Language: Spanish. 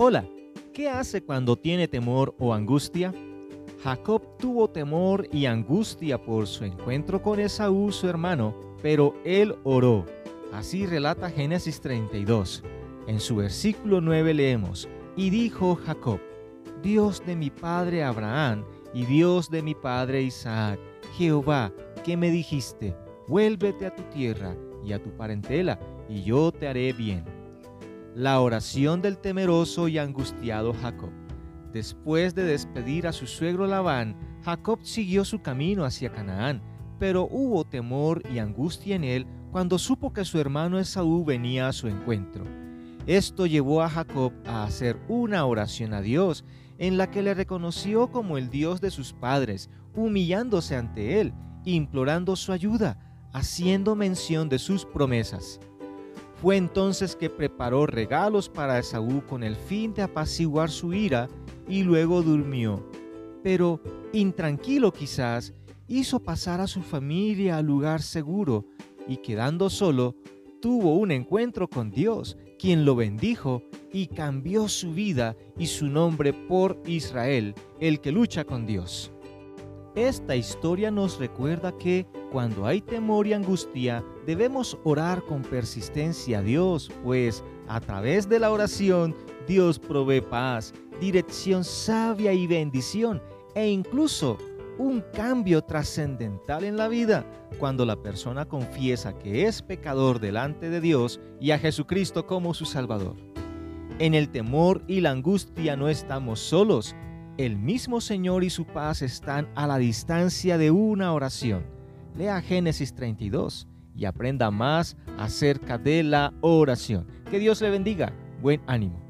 Hola, ¿qué hace cuando tiene temor o angustia? Jacob tuvo temor y angustia por su encuentro con Esaú, su hermano, pero él oró. Así relata Génesis 32. En su versículo 9 leemos, y dijo Jacob, Dios de mi padre Abraham y Dios de mi padre Isaac, Jehová, que me dijiste, vuélvete a tu tierra y a tu parentela, y yo te haré bien. La oración del temeroso y angustiado Jacob. Después de despedir a su suegro Labán, Jacob siguió su camino hacia Canaán, pero hubo temor y angustia en él cuando supo que su hermano Esaú venía a su encuentro. Esto llevó a Jacob a hacer una oración a Dios, en la que le reconoció como el Dios de sus padres, humillándose ante él, implorando su ayuda, haciendo mención de sus promesas. Fue entonces que preparó regalos para Esaú con el fin de apaciguar su ira y luego durmió. Pero, intranquilo quizás, hizo pasar a su familia al lugar seguro y quedando solo, tuvo un encuentro con Dios, quien lo bendijo y cambió su vida y su nombre por Israel, el que lucha con Dios. Esta historia nos recuerda que cuando hay temor y angustia debemos orar con persistencia a Dios, pues a través de la oración Dios provee paz, dirección sabia y bendición e incluso un cambio trascendental en la vida cuando la persona confiesa que es pecador delante de Dios y a Jesucristo como su Salvador. En el temor y la angustia no estamos solos, el mismo Señor y su paz están a la distancia de una oración. Lea Génesis 32 y aprenda más acerca de la oración. Que Dios le bendiga. Buen ánimo.